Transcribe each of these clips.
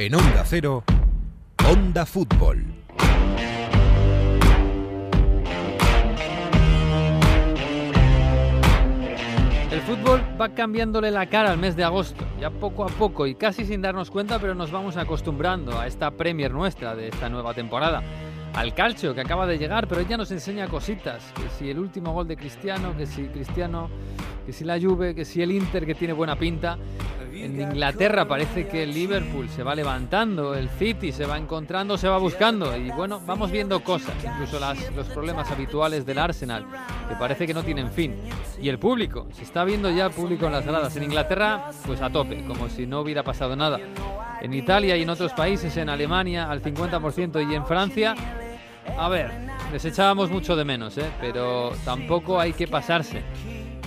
En Onda Cero, Onda Fútbol. El fútbol va cambiándole la cara al mes de agosto, ya poco a poco y casi sin darnos cuenta, pero nos vamos acostumbrando a esta Premier nuestra de esta nueva temporada. Al calcio que acaba de llegar, pero ya nos enseña cositas, que si el último gol de Cristiano, que si Cristiano, que si la Juve, que si el Inter que tiene buena pinta. En Inglaterra parece que el Liverpool se va levantando, el City se va encontrando, se va buscando y bueno, vamos viendo cosas, incluso las, los problemas habituales del Arsenal, que parece que no tienen fin. Y el público, se está viendo ya público en las gradas. En Inglaterra, pues a tope, como si no hubiera pasado nada. En Italia y en otros países, en Alemania al 50% y en Francia, a ver, les echábamos mucho de menos, ¿eh? pero tampoco hay que pasarse.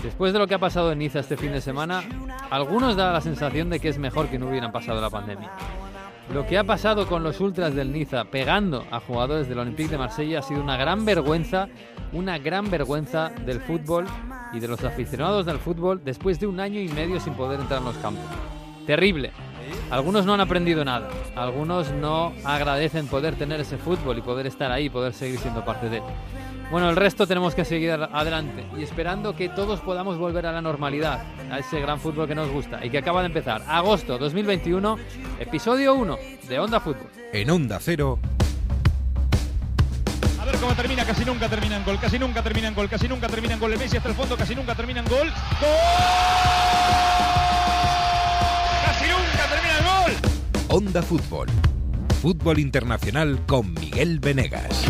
Después de lo que ha pasado en Niza este fin de semana, algunos da la sensación de que es mejor que no hubieran pasado la pandemia. Lo que ha pasado con los ultras del Niza pegando a jugadores del Olympique de Marsella ha sido una gran vergüenza, una gran vergüenza del fútbol y de los aficionados del fútbol después de un año y medio sin poder entrar en los campos. Terrible. Algunos no han aprendido nada, algunos no agradecen poder tener ese fútbol y poder estar ahí, poder seguir siendo parte de él. Bueno, el resto tenemos que seguir adelante y esperando que todos podamos volver a la normalidad, a ese gran fútbol que nos gusta y que acaba de empezar. Agosto 2021, episodio 1 de Onda Fútbol. En Onda Cero, A ver cómo termina, casi nunca termina en gol, casi nunca termina en gol, casi nunca termina en gol. El Messi hasta el fondo, casi nunca termina en gol. ¡Gol! Onda Fútbol. Fútbol internacional con Miguel Venegas.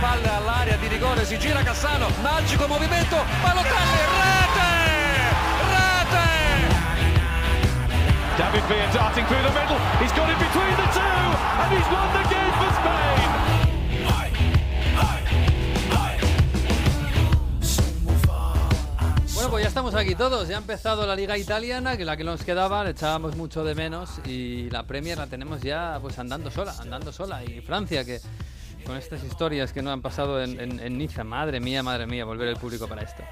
Palla all'area di rigore, si gira Cassano, magico movimento, Balotelli, rete! Rete! David Villa darting through the middle. He's got it between the two, and he's won the game for Spain. Bueno, pues ya estamos aquí todos. Ya ha empezado la Liga Italiana, que la que nos quedaba le echábamos mucho de menos. Y la Premier la tenemos ya pues andando sola, andando sola. Y Francia, que con estas historias que no han pasado en, en- en Niza, madre mía, madre mía, volver el público para esto.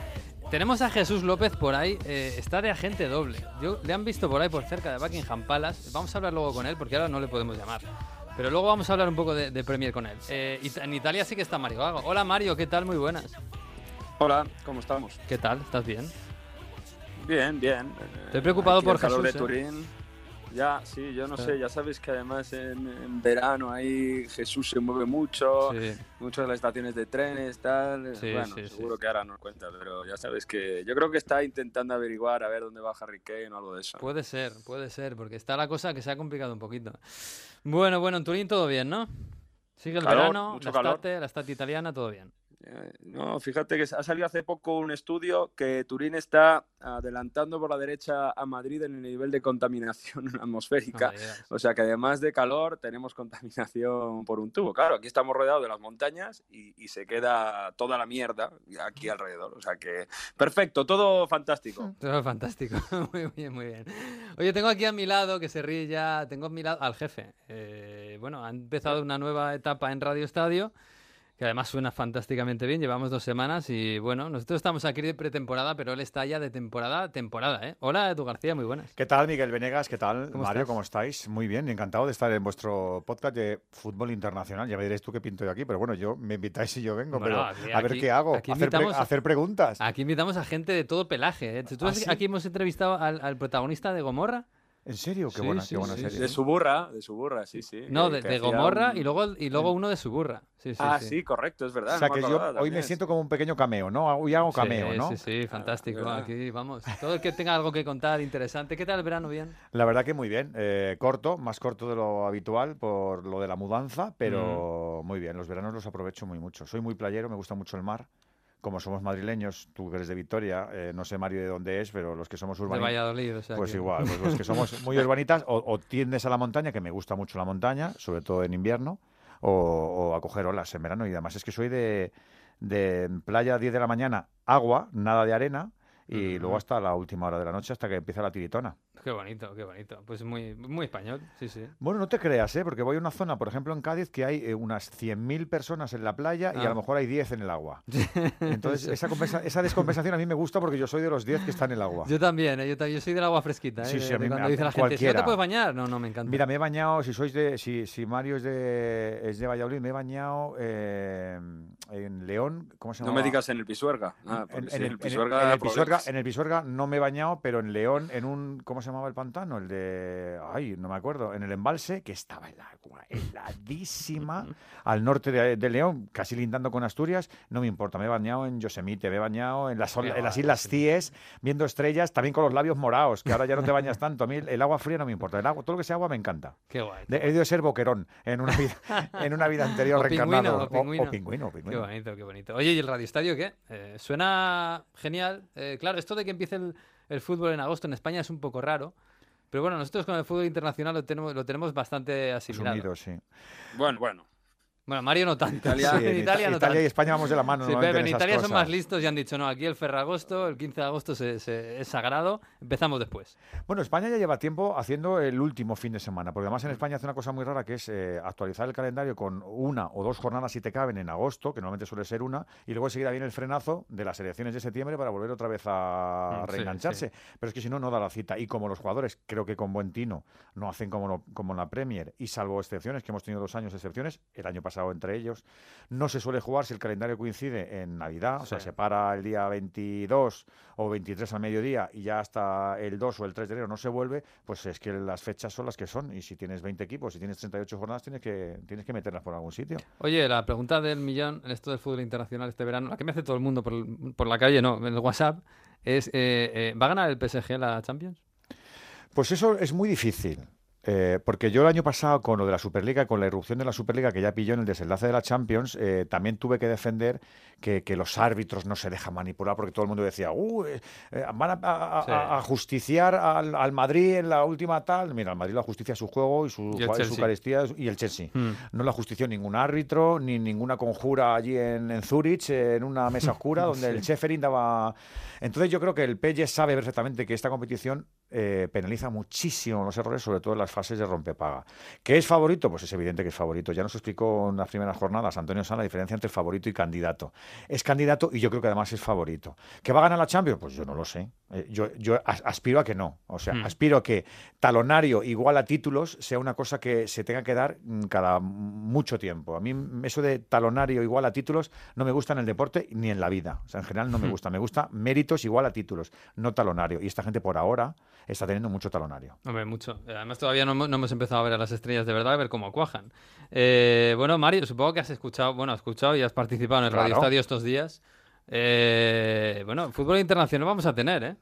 Tenemos a Jesús López por ahí, eh, está de agente doble. Yo, le han visto por ahí por cerca de Buckingham Palace. Vamos a hablar luego con él porque ahora no le podemos llamar. Pero luego vamos a hablar un poco de, de Premier con él. Eh, en Italia sí que está Mario Gago. Hola Mario, ¿qué tal? Muy buenas. Hola, ¿cómo estamos? ¿Qué tal? ¿Estás bien? Bien, bien. Estoy preocupado Aquí por el calor Jesús, de ¿eh? Turín. Ya, sí, yo no Sí. sé, ya sabes que además en, en verano ahí Jesús se mueve mucho, Sí. muchas de las estaciones de trenes, tal. Sí, bueno, seguro que ahora nos cuenta, pero ya sabes que yo creo que está intentando averiguar a ver dónde va Harry Kane o algo de eso. Puede ser, puede ser, porque está la cosa que se ha complicado un poquito. Bueno, bueno, en Turín todo bien, ¿no? Sigue el Calor, verano, la estate, la estate italiana, todo bien. Eh, No, fíjate que ha salido hace poco un estudio que Turín está adelantando por la derecha a Madrid en el nivel de contaminación atmosférica. O sea que además de calor tenemos contaminación por un tubo. Claro, aquí estamos rodeados de las montañas y, y se queda toda la mierda aquí alrededor. O sea que perfecto, todo fantástico. Todo fantástico, muy bien, muy bien. Oye, tengo aquí a mi lado, que se ríe ya, tengo a mi lado al jefe. Eh, bueno, ha empezado una nueva etapa en Radio Estadio, que además suena fantásticamente bien, llevamos dos semanas y bueno, nosotros estamos aquí de pretemporada, pero él está ya de temporada, temporada, ¿eh? Hola, Edu García, muy buenas. ¿Qué tal, Miguel Venegas? ¿Qué tal, ¿Cómo Mario? estás? ¿Cómo estáis? Muy bien, encantado de estar en vuestro podcast de fútbol internacional. Ya me diréis tú qué pinto yo aquí, pero bueno, yo me invitáis y yo vengo, Bueno, pero aquí- a ver qué hago. aquí hacer, pre- invitamos a- hacer preguntas. Aquí invitamos a gente de todo pelaje. ¿eh? ¿Tú ¿Ah, sí? Aquí hemos entrevistado al, al protagonista de Gomorra. ¿En serio? Qué Sí, buena, sí, qué buena sí, serie. De su burra, de su burra, sí, sí. No, de, Gomorra un- y luego, y luego uno de su burra. Sí, sí, ah, sí. sí. correcto, es verdad. o sea no me que yo hoy me siento como un pequeño cameo, ¿no? Hoy hago cameo, sí, ¿no? Sí, sí, fantástico. Aquí vamos. Todo el que tenga algo que contar interesante. ¿Qué tal el verano? Bien. La verdad que muy bien. Eh, corto, más corto de lo habitual por lo de la mudanza, pero muy bien. Los veranos los aprovecho muy mucho. Soy muy playero, me gusta mucho el mar. Como somos madrileños, tú que eres de Vitoria, eh, no sé Mario de dónde es, pero los que somos De urbanos. Valladolid, o sea Pues que- igual, pues los que somos muy urbanitas, o, o tiendes a la montaña, que me gusta mucho la montaña, sobre todo en invierno, o, o a coger olas en verano. Y además es que soy de, de playa a 10 de la mañana, agua, nada de arena, y luego hasta la última hora de la noche, hasta que empieza la tiritona. Qué bonito, qué bonito. Pues muy, muy español, sí, sí. Bueno, no te creas, ¿eh? porque voy a una zona, por ejemplo, en Cádiz, que hay eh, unas 100.000 personas en la playa y a Ah. lo mejor hay 10 en el agua. Entonces, esa, compensa- esa descompensación a mí me gusta porque yo soy de los 10 que están en el agua. Yo también, ¿eh? yo, ta- yo soy del agua fresquita. ¿eh? Sí, sí, a mí me- cuando a- dice la gente, si no te puedes bañar, no, no, me encanta. Mira, me he bañado, si sois de, si, si Mario es de, es de Valladolid, me he bañado eh, en León, ¿cómo se No llama? me digas en el Pisuerga. Ah, En, sí, el, en el- Pisuerga en el da Pisuerga, problemas. en el Pisuerga no me he bañado, pero en León, en un, ¿cómo se llamaba el pantano? El de, ay, no me acuerdo, en el embalse, que estaba el agua heladísima, al norte de, de León, casi lindando con Asturias, no me importa, me he bañado en Yosemite, me he bañado en las, Qué en las Islas. Cíes, viendo estrellas, también con los labios morados, que ahora ya no te bañas tanto, a mí el, agua fría no me importa, el agua, todo lo que sea agua me encanta. Qué guay. De- he debido ser boquerón en una vida, en una vida anterior O reencarnado. pingüino, o pingüino. o pingüino, o Qué pingüino. bonito, qué bonito. Oye, ¿y el radioestadio qué? Eh, suena genial. Eh, claro, esto de que empiece el, el fútbol en agosto en España es un poco raro. Pero bueno, nosotros con el fútbol internacional lo tenemos, lo tenemos bastante asimilado. Unidos, sí. Bueno, bueno. Bueno, Mario no tanto. Italia- Sí, en Italia no Ita- Italia y. España vamos de la mano. Sí, Pepe, en Italia son más listos y han dicho, no, aquí el Ferragosto, el 15 de agosto se- se- es sagrado, empezamos después. Bueno, España ya lleva tiempo haciendo el último fin de semana, porque además en España hace una cosa muy rara que es eh, actualizar el calendario con una o dos jornadas si te caben en agosto, que normalmente suele ser una, y luego enseguida viene el frenazo de las elecciones de septiembre para volver otra vez a Mm, sí, reengancharse. Pero es que si no, no da la cita. Y como los jugadores, creo que con buen tino, no hacen como, lo- como en la Premier, y salvo excepciones, que hemos tenido dos años de excepciones, el año pasado entre ellos, no se suele jugar si el calendario coincide en Navidad, o sea, se para el día 22 o 23 al mediodía y ya hasta el 2 o el 3 de enero no se vuelve, pues es que las fechas son las que son. Y si tienes 20 equipos, si tienes 38 jornadas, tienes que, tienes que meterlas por algún sitio. Oye, la pregunta del millón en esto del fútbol internacional este verano, la que me hace todo el mundo por, el- por la calle, no, en el WhatsApp, es, eh, eh, ¿va a ganar el PSG la Champions? Pues eso es muy difícil. Eh, porque yo el año pasado, con lo de la Superliga, con la irrupción de la Superliga que ya pilló en el desenlace de la Champions, eh, también tuve que defender que, que los árbitros no se dejan manipular, porque todo el mundo decía, "Uh, eh, van a, a- a- Sí. a justiciar al, al Madrid en la última tal. Mira, al Madrid la justicia su juego y su, Y el su. Eucaristía y el Chelsea. Hmm. No la justició ningún árbitro, ni ninguna conjura allí en, en Zurich, en una mesa oscura, donde el Schäferin daba... Entonces yo creo que el PSG sabe perfectamente que esta competición eh, penaliza muchísimo los errores, sobre todo en las fases de rompepaga. ¿Qué es favorito? Pues es evidente que es favorito. Ya nos explicó en las primeras jornadas Antonio Sala la diferencia entre favorito y candidato. Es candidato y yo creo que además es favorito. ¿Que va a ganar la Champions? Pues yo no lo sé. Eh, yo, yo as- aspiro a que no. O sea, Hmm. aspiro a que talonario igual a títulos sea una cosa que se tenga que dar mm, cada mucho tiempo. A mí eso de talonario igual a títulos no me gusta en el deporte ni en la vida. O sea, en general no me Hmm. gusta. Me gusta méritos igual a títulos, no talonario. Y esta gente por ahora está teniendo mucho talonario. Hombre, mucho. Eh, Además, todavía no, hemos- no hemos empezado a ver a las estrellas de verdad, a ver cómo cuajan. Eh, bueno, Mario, supongo que has escuchado, bueno, has escuchado y has participado en el Claro. Radio Estadio estos días. Eh, bueno, fútbol internacional vamos a tener, ¿eh?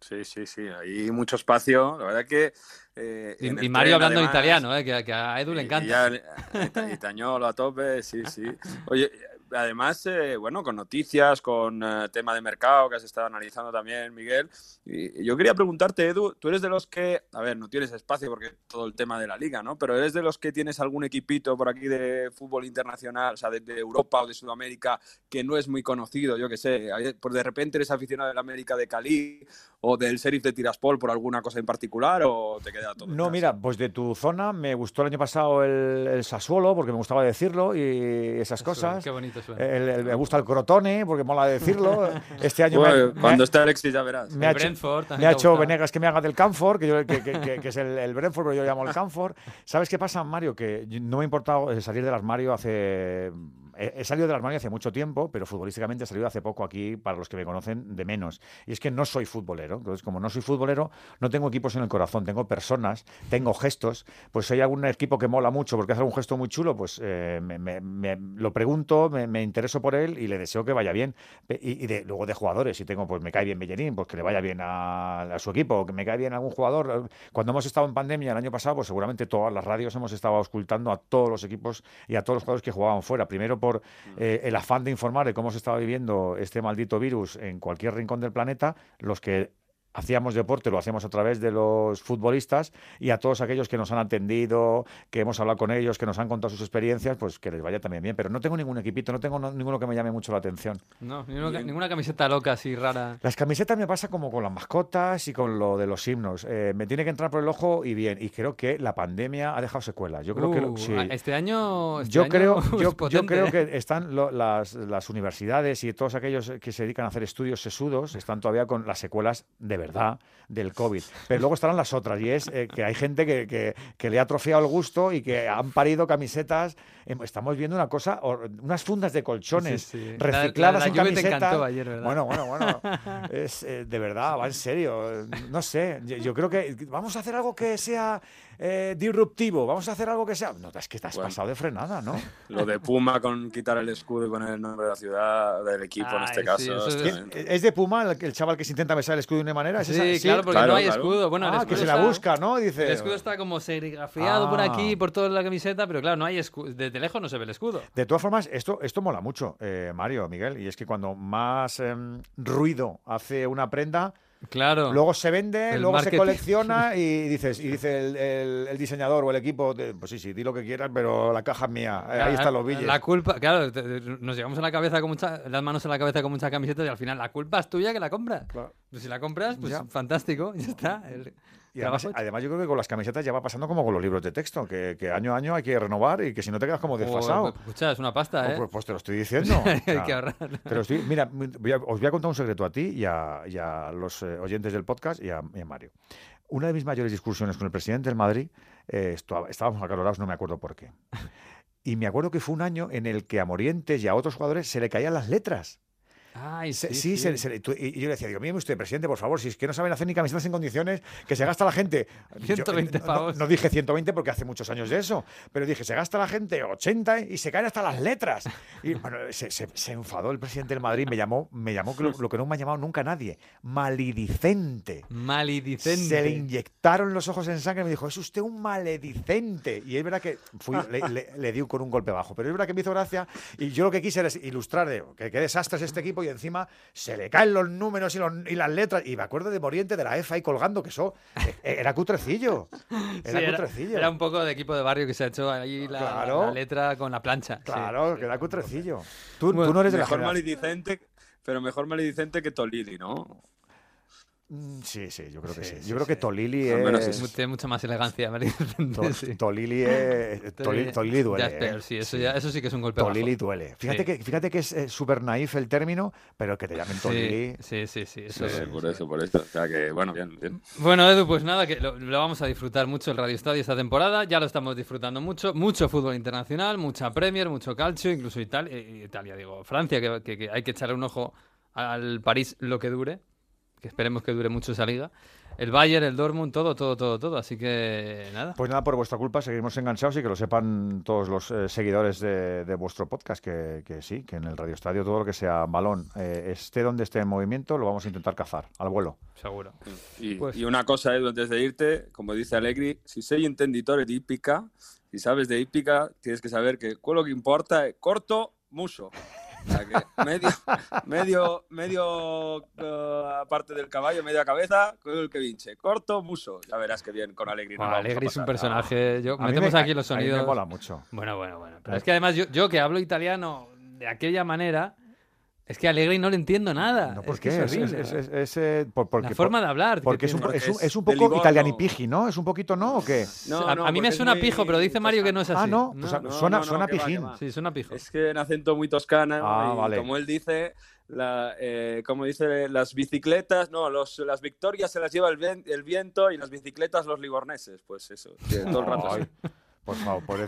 Sí, sí, sí, hay mucho espacio. La verdad que. eh, Y, y Mario tren, hablando además, italiano, ¿eh? Que, que a Edu le y- encanta. y ya, eh, Itañolo a tope, sí, sí. Oye, además, eh, bueno, con noticias, con eh, tema de mercado que has estado analizando también, Miguel. Y yo quería preguntarte, Edu, tú eres de los que, a ver, no tienes espacio porque todo el tema de la liga, ¿no? Pero eres de los que tienes algún equipito por aquí de fútbol internacional, o sea, de, de Europa o de Sudamérica, que no es muy conocido, yo qué sé. Por de repente eres aficionado del América de Cali o del Sheriff de Tiraspol por alguna cosa en particular o te queda todo. No, mira, pues de tu zona me gustó el año pasado el, el Sassuolo, porque me gustaba decirlo y esas Eso, cosas. Qué bonito. El- el- me gusta el Crotone, porque mola decirlo. Este año me, Bueno, me- cuando esté Alexis ya verás. me ha El hecho, Brentford también me ha hecho. Venegas que me haga del Canfor, que, yo- que- que- que- que es el, el Brentford, pero yo llamo el Canfor. ¿Sabes qué pasa, Mario? Que no me ha importado salir del armario hace... He, he salido del armario hace mucho tiempo, pero futbolísticamente he salido hace poco aquí, para los que me conocen, de menos. Y es que no soy futbolero. Entonces, como no soy futbolero, no tengo equipos en el corazón, tengo personas, tengo gestos. Pues si hay algún equipo que mola mucho porque hace algún gesto muy chulo, pues eh, me, me- me- lo pregunto, me, me intereso por él y le deseo que vaya bien. Y, y de- luego de jugadores, si tengo, pues me cae bien Bellerín, pues que le vaya bien a, a su equipo, que me cae bien algún jugador. Cuando hemos estado en pandemia el año pasado, pues seguramente todas las radios hemos estado auscultando a todos los equipos y a todos los jugadores que jugaban fuera. Primero por eh, el afán de informar de cómo se estaba viviendo este maldito virus en cualquier rincón del planeta, los que hacíamos deporte, lo hacíamos a través de los futbolistas y a todos aquellos que nos han atendido, que hemos hablado con ellos, que nos han contado sus experiencias, pues que les vaya también bien. Pero no tengo ningún equipito, no tengo no- ninguno que me llame mucho la atención. No, ninguna, ninguna camiseta loca así rara. Las camisetas me pasa como con las mascotas y con lo de los himnos. Eh, me tiene que entrar por el ojo y bien. Y creo que la pandemia ha dejado secuelas. Yo creo que lo- Uh, sí. Este año. este Yo año creo, yo, creo ¿eh? que están lo- las, las universidades y todos aquellos que se dedican a hacer estudios sesudos están todavía con las secuelas de verdad del COVID. Pero luego estarán las otras y es eh, que hay gente que, que- que le ha atrofiado el gusto y que han parido camisetas. Em, Estamos viendo una cosa, unas fundas de colchones Sí, sí. La- la- recicladas la en encantó ayer, ¿verdad? Bueno, bueno, bueno. Es, eh, de verdad, va en serio. No sé, yo, yo creo que vamos a hacer algo que sea eh, disruptivo, vamos a hacer algo que sea... No, es que te has Bueno. pasado de frenada, ¿no? Lo de Puma con quitar el escudo y con el nombre de la ciudad, del equipo en Ay, este sí, caso. es- es ¿Quién- tremendo. ¿Es de Puma el, el chaval que se intenta besar el escudo de una manera? ¿Es Sí, esa? claro, porque Claro, no hay claro. escudo. Bueno, el ah, escudo que se la está- busca, ¿no? Dice. El escudo está como serigrafiado por Ah. aquí, por toda la camiseta, pero claro, no hay escudo. Desde lejos no se ve el escudo. De todas formas, esto, esto mola mucho, eh, Mario, Miguel, y es que cuando más em, ruido hace una prenda, Claro. luego se vende, El luego marketing. se colecciona y dices, y dice el, el- el diseñador o el equipo, pues sí, sí, di lo que quieras, pero la caja es mía, eh, ahí están los billetes. La culpa, claro, te- te- nos llevamos a la cabeza con mucha, las manos en la cabeza con muchas camisetas y al final la culpa es tuya que la compras. Claro. Pues si la compras, pues Ya. fantástico, ya está. Y además, además yo creo que con las camisetas ya va pasando como con los libros de texto, que, que año a año hay que renovar y que si no te quedas como desfasado. Joder, escucha, es una pasta, Oh, ¿eh? pues, pues te lo estoy diciendo. Hay que ahorrar. Te lo estoy- mira, voy a- os voy a contar un secreto a ti y a, y a los eh, oyentes del podcast y a, y a Mario. Una de mis mayores discusiones con el presidente del Madrid, eh, estábamos acalorados, no me acuerdo por qué. Y me acuerdo que fue un año en el que a Morientes y a otros jugadores se le caían las letras. Ay, Se- sí, sí, sí. se- se le- tú- y yo le decía, digo, mire usted, presidente, por favor, si es que no saben hacer ni camisetas en condiciones, que se gasta la gente. Yo, 120 eh, no- pavos. No, dije 120 porque hace muchos años de eso, pero dije, se gasta la gente 80 y se caen hasta las letras. Y bueno, se, enfadó el presidente del Madrid, me llamó, me llamó lo, lo que no me ha llamado nunca nadie, malidicente. Maledicente. Se le inyectaron los ojos en sangre y me dijo, es usted un maledicente. Y es verdad que fui, le, le- le di con un golpe bajo, pero es verdad que me hizo gracia y yo lo que quise era ilustrar de que qué desastre es este equipo y encima se le caen los números y, los- y las letras. Y me acuerdo de Moriente de la EFA ahí colgando, que eso eh, era cutrecillo. Era cutrecillo. era un poco de equipo de barrio que se ha hecho ahí la, Claro. la letra con la plancha. sí. Claro, que era cutrecillo. Tú, no eres de la Mejor maledicente, pero mejor maledicente que Tolili, ¿no? Mm, Sí, sí, yo creo que sí. Sí, Yo sí, creo que. Tolili es... Mu- Tiene mucha más elegancia. To-. Tolili es... Tolili, Tolili duele. Ya es peor, ¿eh? sí, eso, Ya, eso sí que es un golpe bajo. Tolili duele. Fíjate, Sí. que, fíjate que es eh, súper naif el término, pero que te llamen Tolili. Sí, sí, sí, sí, eso Sí, sí. por eso, por eso. O sea que, bueno, bien, bien. Bueno, Edu, pues nada, que lo, lo vamos a disfrutar mucho el Radio Estadio esta temporada. Ya lo estamos disfrutando mucho. Mucho fútbol internacional, mucha Premier, mucho calcio, incluso Italia, eh, Italia digo, Francia, que, que- que hay que echarle un ojo al París lo que dure. Que esperemos que dure mucho esa liga. El Bayern, el Dortmund, todo, todo, todo, todo. Así que nada. Pues nada, por vuestra culpa seguimos enganchados y que lo sepan todos los eh, seguidores de, de vuestro podcast, que, que sí, que en el Radio Estadio todo lo que sea balón, eh, esté donde esté en movimiento, lo vamos a intentar cazar al vuelo. Seguro. Y, Pues- y una cosa, Edu, antes de irte, como dice Allegri, si sei intenditore di hípica, si sabes de hípica, tienes que saber que quello que importa es corto, muso. O sea que medio, medio, medio eh, parte del caballo, media cabeza, con el que vinche. Corto, muso. Ya verás que bien con Alegri. Bueno, a Alegri es un personaje. Yo, A metemos me- aquí los a mí sonidos. me mola mucho. Bueno, bueno, bueno. Pero es que además yo, yo que hablo italiano de aquella manera, es que a Allegri no le entiendo nada. No, es ¿Por que qué? es Es, es- es- es, eh, por- porque, la forma de hablar. que porque es un, es, un, Porque es un es de poco italianipigi, ¿no? ¿Es un poquito no o qué? No, a, no, a mí me es suena muy pijo, pero dice Mario que no es así. Ah, no, pues suena, no, no, suena que va, pijín. va. Sí, suena pijo. Es que en acento muy toscano Ah, y vale. como él dice, la, eh, como dice, las bicicletas, no, los, las victorias se las lleva el, el viento y las bicicletas los liborneses, pues eso, todo el rato. Por favor.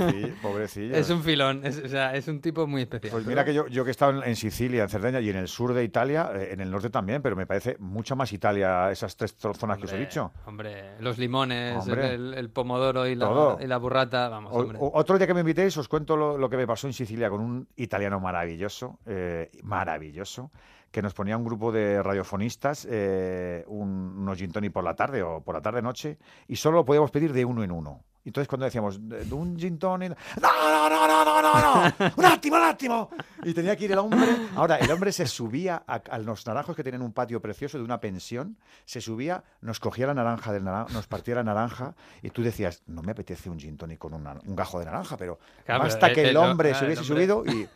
Es un filón, es, o sea, es un tipo muy especial. Pues mira que yo, yo que he estado en, en Sicilia, en Cerdeña y en el sur de Italia, eh, en el norte también, pero me parece mucha más Italia esas tres zonas que os he dicho. Hombre, los limones, Hombre. el, el pomodoro y la, y la burrata, vamos, O- hombre. otro día que me invitéis os cuento lo, lo que me pasó en Sicilia con un italiano maravilloso, eh, maravilloso, que nos ponía un grupo de radiofonistas, eh, un, unos gin tonic por la tarde o por la tarde-noche, y solo lo podíamos pedir de uno en uno. Entonces cuando decíamos, "De- de un gin tonic", no, no, no, no, no, no, no, un átimo, un átimo. Y tenía que ir el hombre. Ahora, el hombre se subía a, a los naranjos que tenían un patio precioso de una pensión, se subía, nos cogía la naranja del naranja, nos partía la naranja y tú decías, no me apetece un gin tonic con una- un gajo de naranja, pero Claro, el- que el hombre claro, se hubiese hombre- subido y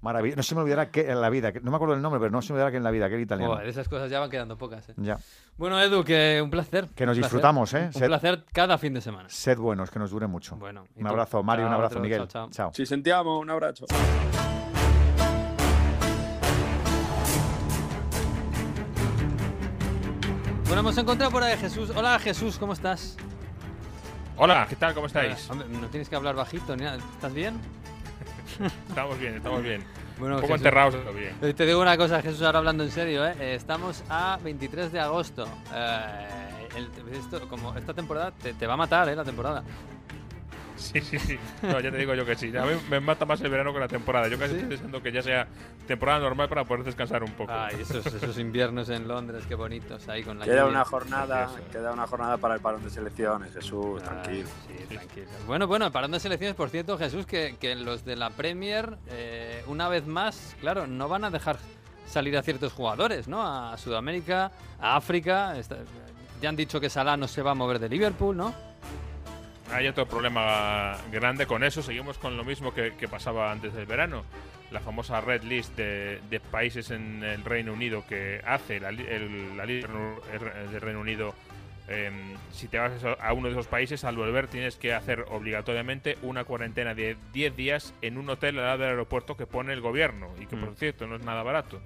maravilloso. No se me olvidará que en la vida, que- no me acuerdo el nombre, pero no se me olvidará que en la vida, que era italiano. Joder, esas cosas ya van quedando pocas. ¿eh? Ya. Bueno, Edu, que un placer. Que nos placer. disfrutamos, ¿eh? Un placer cada fin de semana. Sed buenos, que nos dure mucho. Bueno, un tú. abrazo, Mario, un abrazo, otro. Miguel. Chao, chao. Chao. Si sentiamo, un abrazo. Bueno, hemos encontrado por ahí a Jesús. Hola, Jesús, ¿cómo estás? Hola, ¿qué tal? ¿Cómo estáis? Hombre, no tienes que hablar bajito ni nada. ¿Estás bien? Estamos bien, estamos bien. Bueno, Un poco Jesús, enterrados, pero bien. eh, Te digo una cosa, Jesús, ahora hablando en serio, ¿eh? Eh, Estamos a 23 de agosto. Eh, el- esto, como esta temporada te, te va a matar, ¿eh? La temporada. Sí, sí, sí. No, ya te digo yo que sí. A mí me mata más el verano que la temporada. Yo casi ¿Sí? estoy deseando que ya sea temporada normal para poder descansar un poco. Ay, esos, esos inviernos en Londres, qué bonitos, ahí con la Queda lluvia. una jornada, Precioso. queda una jornada para el parón de selecciones, Jesús, Ay, tranquilo. sí, tranquilo. Bueno, bueno, parando de selecciones, por cierto, Jesús, que, que los de la Premier, eh, una vez más, claro, no van a dejar salir a ciertos jugadores, ¿no? A Sudamérica, a África. está- ya han dicho que Salah no se va a mover de Liverpool, ¿no? Hay otro problema grande con eso. Seguimos con lo mismo que, que pasaba antes del verano. La famosa red list de, de países en el Reino Unido que hace la, el- la lista del Reino Unido. em, si te vas a uno de esos países, al volver tienes que hacer obligatoriamente una cuarentena de 10 días en un hotel al lado del aeropuerto que pone el gobierno y que, por Mm. cierto, no es nada barato.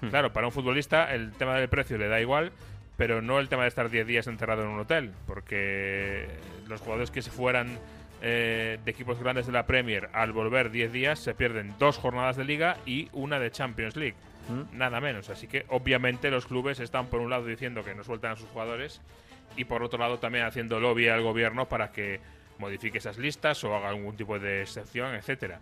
Hmm. Claro, para un futbolista el tema del precio le da igual, pero no el tema de estar 10 días encerrado en un hotel, porque los jugadores que se fueran eh, de equipos grandes de la Premier al volver 10 días se pierden dos jornadas de liga y una de Champions League, Mm. nada menos. Así que obviamente los clubes están por un lado diciendo que no sueltan a sus jugadores y por otro lado también haciendo lobby al gobierno para que modifique esas listas o haga algún tipo de excepción, etcétera.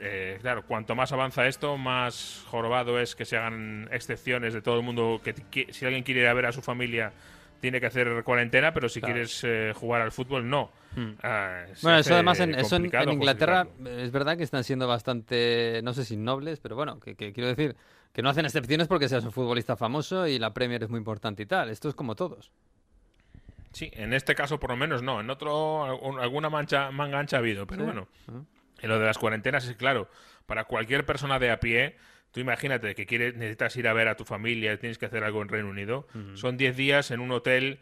Eh, claro, cuanto más avanza esto, más jorobado es que se hagan excepciones de todo el mundo. Que si alguien quiere ir a ver a su familia, tiene que hacer cuarentena, pero si Claro. quieres eh, jugar al fútbol, no. Mm. Ah, Bueno, eso además en, eso en- Inglaterra es verdad que están siendo bastante, no sé si nobles, pero bueno, que, que quiero decir que no hacen excepciones porque seas un futbolista famoso y la Premier es muy importante y tal. Esto es como todos. Sí, en este caso por lo menos no. En otro, alguna mancha, manga ancha ha habido, pero Sí. bueno. Ah. En lo de las cuarentenas es claro, para cualquier persona de a pie, tú imagínate que quieres, necesitas ir a ver a tu familia, tienes que hacer algo en Reino Unido, son 10 días en un hotel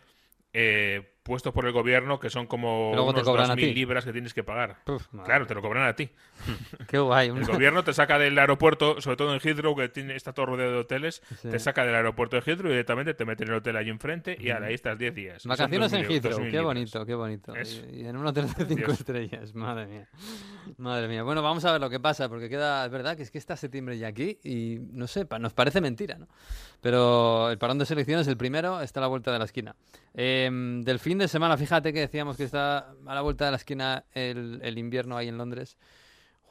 eh, puesto por el gobierno que son como luego unos cobran a 2.000 ti. libras que tienes que pagar. Claro, te lo cobran a ti. Qué guay. El gobierno te saca del aeropuerto, sobre todo en Heathrow, que tiene, está todo rodeado de hoteles, Sí. te saca del aeropuerto de Heathrow y directamente te mete en el hotel allí enfrente y ahora ahí estás 10 días. Vacaciones 2.000 en Heathrow, 2.000 qué libras. bonito, qué bonito. Y, en un hotel de cinco Precioso. estrellas, madre mía. Madre mía. Bueno, vamos a ver lo que pasa, porque queda, es verdad que es que está septiembre ya aquí y no sé, pa- nos parece mentira, ¿no? Pero el parón de selecciones, el primero, está a la vuelta de la esquina. Em, del fin de semana, fíjate que decíamos que está a la vuelta de la esquina el, el invierno ahí en Londres.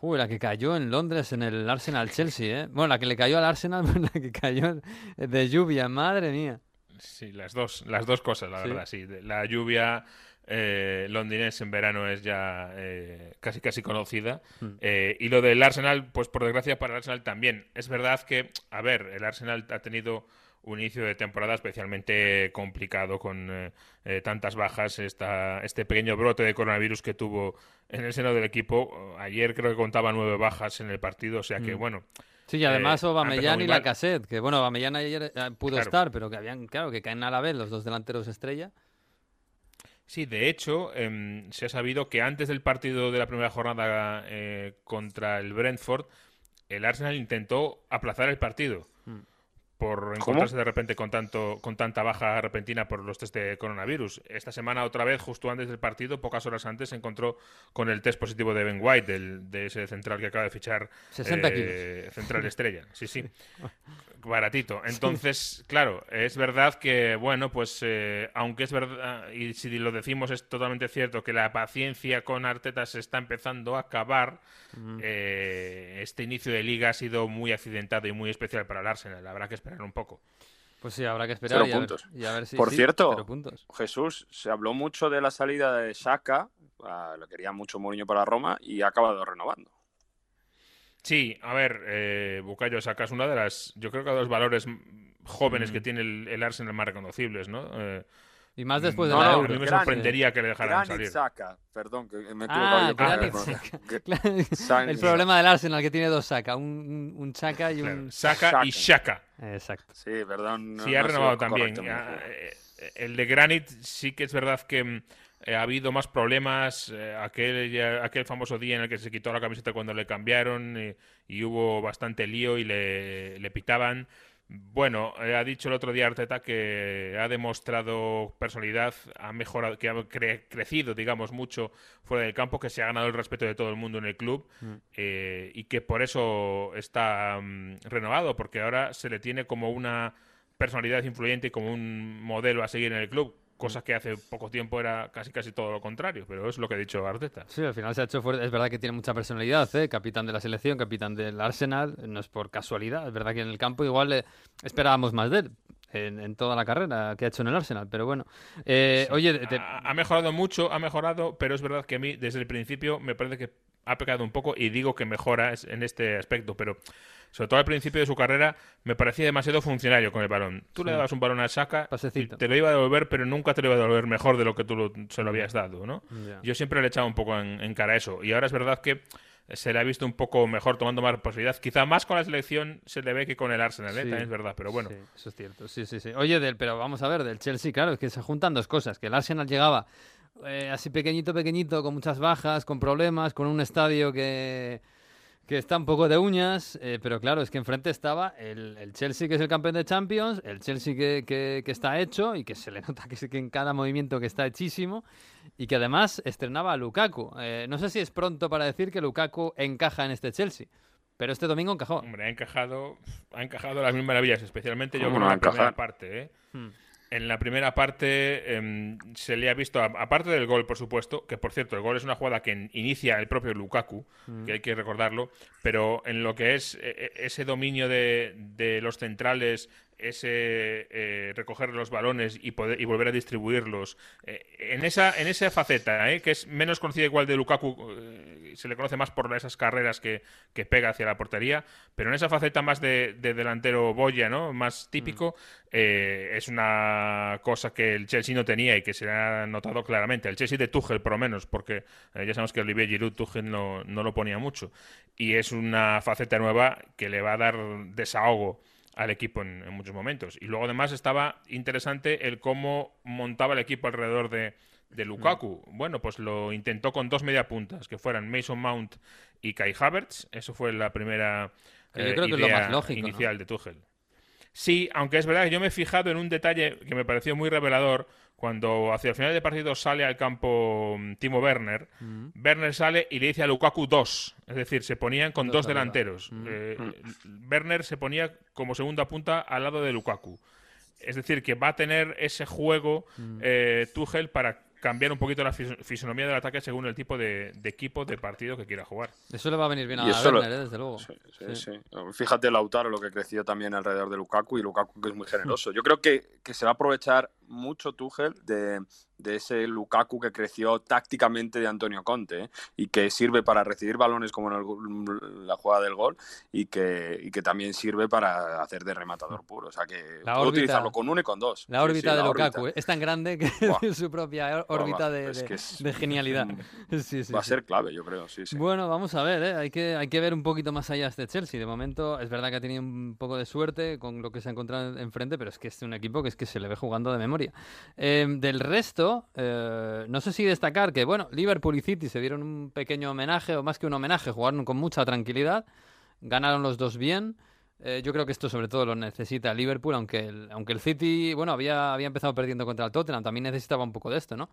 Uy, la que cayó en Londres en el Arsenal Chelsea, ¿eh? Bueno, la que le cayó al Arsenal, la que cayó de lluvia, madre mía. Sí, las dos, las dos cosas, la Sí. verdad, sí. La lluvia eh, londinense en verano es ya eh, casi casi conocida. Mm. Eh, y lo del Arsenal, pues por desgracia para el Arsenal también. Es verdad que, a ver, el Arsenal ha tenido un inicio de temporada especialmente complicado con eh, eh, tantas bajas, esta, este pequeño brote de coronavirus que tuvo en el seno del equipo. Ayer creo que contaba nueve bajas en el partido, o sea que Mm. bueno. Sí, y además Eh, y mal. Lacazette, que bueno, Aubameyang ayer eh, pudo Claro. estar, pero que habían, claro, que caen a la vez los dos delanteros estrella. Sí, de hecho, em, se ha sabido que antes del partido de la primera jornada eh, contra el Brentford, el Arsenal intentó aplazar el partido. Por encontrarse de repente con tanto con tanta baja repentina por los test de coronavirus. Esta semana otra vez, justo antes del partido, pocas horas antes, se encontró con el test positivo de Ben White, del, de ese central que acaba de fichar 60 eh, central estrella. Sí, sí. Baratito. Entonces, claro, es verdad que, bueno, pues eh, aunque es verdad, y si lo decimos es totalmente cierto, que la paciencia con Arteta se está empezando a acabar, eh, este inicio de liga ha sido muy accidentado y muy especial para el Arsenal. Habrá que esperar un poco. Pues sí, habrá que esperar Cero y a, ver, puntos. y a ver si Por sí, cierto, cero puntos. Jesús, se habló mucho de la salida de Shaka, ah, lo quería mucho Mourinho para Roma y ha acabado renovando. Sí, a ver, eh, Bucayo Saka es una de las, yo creo que de los valores jóvenes que Mm. tiene el, el Arsenal más reconocibles, ¿no? Eh, Y más después de no, la no, Euro. a mí me Granit- sorprendería que le dejaran Granit salir. Perdón, que me Ah, Granit el- problema del Arsenal que tiene dos Saka, un, un, Chaka y un... Claro, Saka y Shaka. Exacto. Sí, perdón. no- Sí, ha renovado también. Ah, eh, El de Granit sí que es verdad que mm, eh, ha habido más problemas. eh, aquel, ya- aquel famoso día en el que se quitó la camiseta cuando le cambiaron y, y hubo bastante lío y le, le pitaban. Bueno, eh, ha dicho el otro día Arteta que ha demostrado personalidad, ha mejorado, que ha cre- crecido, digamos, mucho fuera del campo, que se ha ganado el respeto de todo el mundo en el club Mm. eh, y que por eso está mm, renovado, porque ahora se le tiene como una personalidad influyente y como un modelo a seguir en el club, cosa que hace poco tiempo era casi casi todo lo contrario, pero es lo que ha dicho Arteta. Sí, al final se ha hecho fuerte. Es verdad que tiene mucha personalidad, ¿eh? capitán de la selección, capitán del Arsenal. No es por casualidad. Es verdad que en el campo igual eh, esperábamos más de él en, en toda la carrera que ha hecho en el Arsenal. Pero bueno. Eh, Sí. Oye, te- ha, ha mejorado mucho, ha mejorado, pero es verdad que a mí desde el principio me parece que ha pecado un poco y digo que mejora en este aspecto, pero sobre todo al principio de su carrera me parecía demasiado funcionario con el balón. Tú le dabas un balón a Saka y te lo iba a devolver, pero nunca te lo iba a devolver mejor de lo que tú lo- se lo habías dado, ¿no? Yo siempre le he echado un poco en, en cara eso. Y ahora es verdad que se le ha visto un poco mejor, tomando más posibilidad. Quizá más con la selección se le ve que con el Arsenal, ¿eh? Sí. También es verdad, pero bueno. Sí, eso es cierto. Sí, sí, sí. Oye, del, pero vamos a ver, del Chelsea, claro, es que se juntan dos cosas. Que el Arsenal llegaba eh, así pequeñito, pequeñito, con muchas bajas, con problemas, con un estadio que, que está un poco de uñas. eh, pero claro, es que enfrente estaba el, el Chelsea, que es el campeón de Champions, el Chelsea que, que- que está hecho y que se le nota que, que en cada movimiento que está hechísimo. Y que además estrenaba a Lukaku. Eh, no sé si es pronto para decir que Lukaku encaja en este Chelsea. Pero este domingo encajó. Hombre, ha encajado, ha encajado las mil maravillas, especialmente yo ¿Cómo creo no la a encajar? primera parte, ¿eh? Hmm. En la primera parte em, se le ha visto, aparte del gol, por supuesto, que por cierto, el gol es una jugada que inicia el propio Lukaku, Mm. que hay que recordarlo, pero en lo que es eh, eh, ese dominio de, de los centrales, ese eh, recoger los balones y poder y volver a distribuirlos, eh, en esa en esa faceta, eh, que es menos conocida igual de Lukaku, se le conoce más por esas carreras que, que pega hacia la portería, pero en esa faceta más de, de delantero boya, ¿no? Más típico, eh, es una cosa que el Chelsea no tenía y que se ha notado claramente. El Chelsea de Tuchel, por lo menos, porque ya sabemos que Olivier Giroud Tuchel no, no lo ponía mucho. Y es una faceta nueva que le va a dar desahogo al equipo en, en muchos momentos. Y luego además estaba interesante el cómo montaba el equipo alrededor de, de Lukaku. Bueno, pues lo intentó con dos mediapuntas, que fueran Mason Mount y Kai Havertz. Eso fue la primera yo eh, creo que es lo más lógico, ¿no? inicial de Tuchel. Sí, aunque es verdad que yo me he fijado en un detalle que me pareció muy revelador cuando hacia el final del partido sale al campo mm, Timo Werner. Mm. Werner sale y le dice a Lukaku dos, es decir, se ponían con Dos delanteros. Mm. Eh, Werner se ponía como segunda punta al lado de Lukaku. Es decir, que va a tener ese juego eh, Tuchel para cambiar un poquito la fis- fisonomía del ataque según el tipo de, de equipo, de partido que quiera jugar. Eso le va a venir bien a lo- Werner, eh, desde luego. Sí, sí, Sí. sí. Fíjate Lautaro lo que creció también alrededor de Lukaku y Lukaku que es muy generoso. Yo creo que, que se va a aprovechar mucho Tuchel de, de ese Lukaku que creció tácticamente de Antonio Conte ¿eh? y que sirve para recibir balones como en el gol- la jugada del gol y que, y que también sirve para hacer de rematador puro. O sea que La puede órbita- utilizarlo con uno y con dos. La órbita sí, de la Lukaku órbita. eh, es tan grande que es su propia órbita Buah, de, es de- que es- de genialidad. Sí, sí, Va a ser clave, yo creo. Bueno, vamos a ver, ¿eh? hay, que, hay que ver un poquito más allá este Chelsea. De momento es verdad que ha tenido un poco de suerte con lo que se ha encontrado enfrente, pero es que es un equipo que es que se le ve jugando de memoria. Eh, del resto, eh, no sé si destacar que, bueno, Liverpool y City se dieron un pequeño homenaje, o más que un homenaje, jugaron con mucha tranquilidad, ganaron los dos bien. Eh, yo creo que esto sobre todo lo necesita Liverpool, aunque el, aunque el City, bueno, había, había empezado perdiendo contra el Tottenham, también necesitaba un poco de esto, ¿no?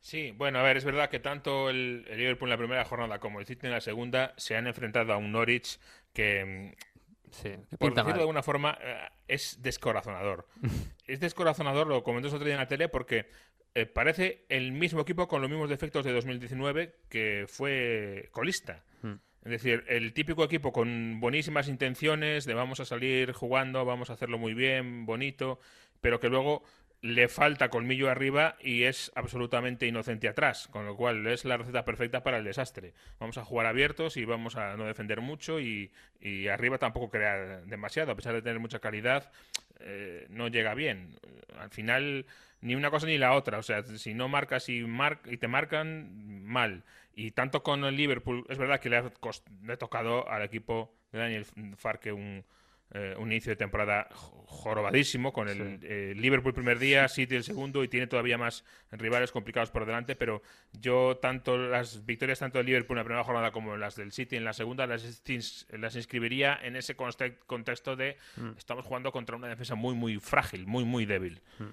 Sí, bueno, a ver, es verdad que tanto el, el Liverpool en la primera jornada como el City en la segunda se han enfrentado a un Norwich que, mm, Sí, por decirlo de alguna forma, eh, es descorazonador. es descorazonador, lo comenté otro día en la tele, porque eh, parece el mismo equipo con los mismos defectos de 2019 que fue colista. Hmm. Es decir, el típico equipo con buenísimas intenciones de vamos a salir jugando, vamos a hacerlo muy bien, bonito, pero que luego le falta colmillo arriba y es absolutamente inocente atrás, con lo cual es la receta perfecta para el desastre. Vamos a jugar abiertos y vamos a no defender mucho y, y arriba tampoco crear demasiado, a pesar de tener mucha calidad, eh, no llega bien. Al final ni una cosa ni la otra, o sea, si no marcas y, mar y te marcan, mal. Y tanto con el Liverpool, es verdad que le ha, le tocado al equipo de Daniel Farke un eh, un inicio de temporada jorobadísimo con el eh, Liverpool primer día, City el segundo y tiene todavía más rivales complicados por delante, pero yo tanto las victorias tanto del Liverpool en la primera jornada como las del City en la segunda las, las inscribiría en ese contexto de mm. estamos jugando contra una defensa muy muy frágil, muy muy débil. Mm.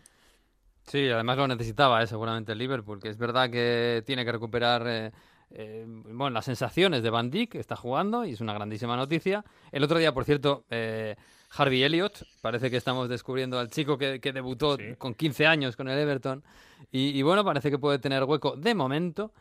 Sí, además lo necesitaba eh, seguramente el Liverpool, que es verdad que tiene que recuperar eh, bueno, las sensaciones de Van Dijk, está jugando y es una grandísima noticia. El otro día, por cierto, eh, Harvey Elliott, parece que estamos descubriendo al chico que, debutó con 15 años con el Everton y, bueno, parece que puede tener hueco de momento.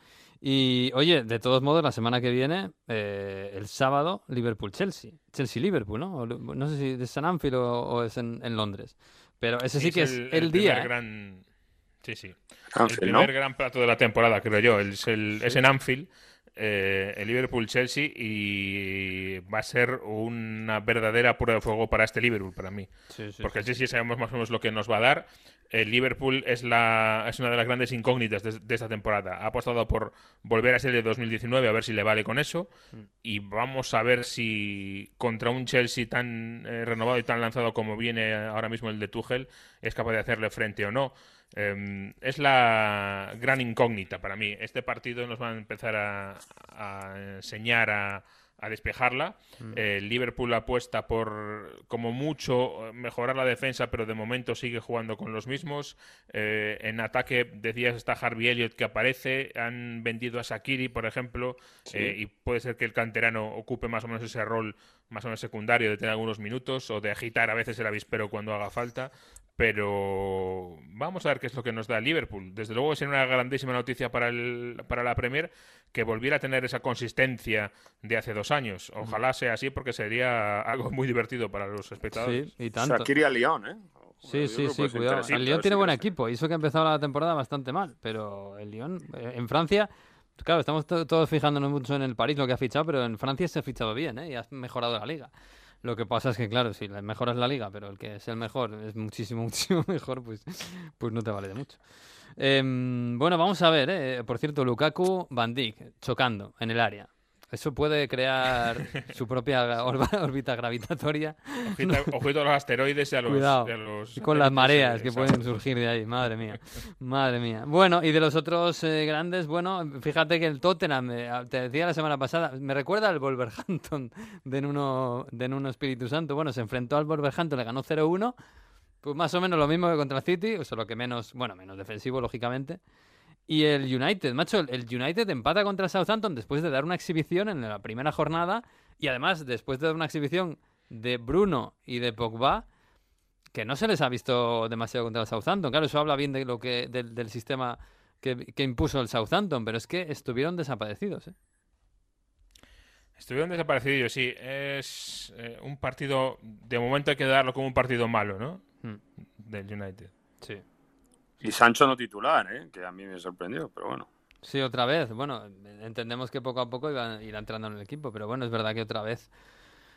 Y oye, de todos modos, la semana que viene, eh, el sábado, Liverpool-Chelsea. Chelsea-Liverpool, ¿no? no sé si es en Anfield o, es en, Londres. Pero ese sí, que es el, día. Gran... Sí, sí el primer gran plato de la temporada, creo yo. Es, el, es en Anfield, eh, el Liverpool-Chelsea, y va a ser una verdadera prueba de fuego para este Liverpool, para mí. Porque el Chelsea sabemos más o menos lo que nos va a dar. El Liverpool es, la, es una de las grandes incógnitas de, esta temporada. Ha apostado por volver a ser de 2019, a ver si le vale con eso. Mm. Y vamos a ver si contra un Chelsea tan eh, renovado y tan lanzado como viene ahora mismo el de Tuchel, es capaz de hacerle frente o no. Em, es la gran incógnita para mí. Este partido nos va a empezar a, enseñar a, despejarla. Mm. El Liverpool apuesta por, como mucho, mejorar la defensa, pero de momento sigue jugando con los mismos. Eh, en ataque, decías, está Harvey Elliott que aparece. Han vendido a Sakiri, por ejemplo, eh, y puede ser que el canterano ocupe más o menos ese rol más o menos secundario de tener algunos minutos o de agitar a veces el avispero cuando haga falta. Pero vamos a ver qué es lo que nos da Liverpool. Desde luego sería una grandísima noticia para, el, para la Premier que volviera a tener esa consistencia de hace dos años. Ojalá sea así porque sería algo muy divertido para los espectadores. Sí, y tanto. Shakiri al Lyon, ¿eh? Sí, sí, sí, cuidado. El Lyon tiene buen equipo. Hizo que ha empezado la temporada bastante mal. Pero el Lyon, eh, en Francia, claro, estamos todos fijándonos mucho en el París, lo que ha fichado, pero en Francia se ha fichado bien, ¿eh? Y ha mejorado la liga. Lo que pasa es que, claro, si la mejor es la liga, pero el que es el mejor es muchísimo, muchísimo mejor, pues, pues no te vale de mucho. Em, bueno, vamos a ver, eh. por cierto, Lukaku, Van Dijk, chocando en el área. Eso puede crear su propia órbita gravitatoria. Ojito, a los asteroides y a los. con las mareas que pueden surgir de ahí. Madre mía. Madre mía. Bueno, y de los otros eh, grandes, bueno, fíjate que el Tottenham, eh, te decía la semana pasada, me recuerda al Wolverhampton de Nuno, de Nuno Espíritu Santo. Bueno, se enfrentó al Wolverhampton, le ganó 0-1. Pues más o menos lo mismo que contra el City, solo que menos, bueno, menos defensivo, lógicamente. Y el United, macho, el United empata contra Southampton después de dar una exhibición en la primera jornada y además después de dar una exhibición de Bruno y de Pogba que no se les ha visto demasiado contra el Southampton. Claro, eso habla bien de lo que del, sistema que, impuso el Southampton, pero es que estuvieron desaparecidos. ¿eh? Estuvieron desaparecidos, sí. Es eh, un partido, de momento hay que darlo como un partido malo, ¿no? Hmm. Del United. Sí. Y Sancho no titular, ¿eh? que a mí me sorprendió, pero bueno. Sí, otra vez. Bueno, entendemos que poco a poco iba, irá entrando en el equipo, pero bueno, es verdad que otra vez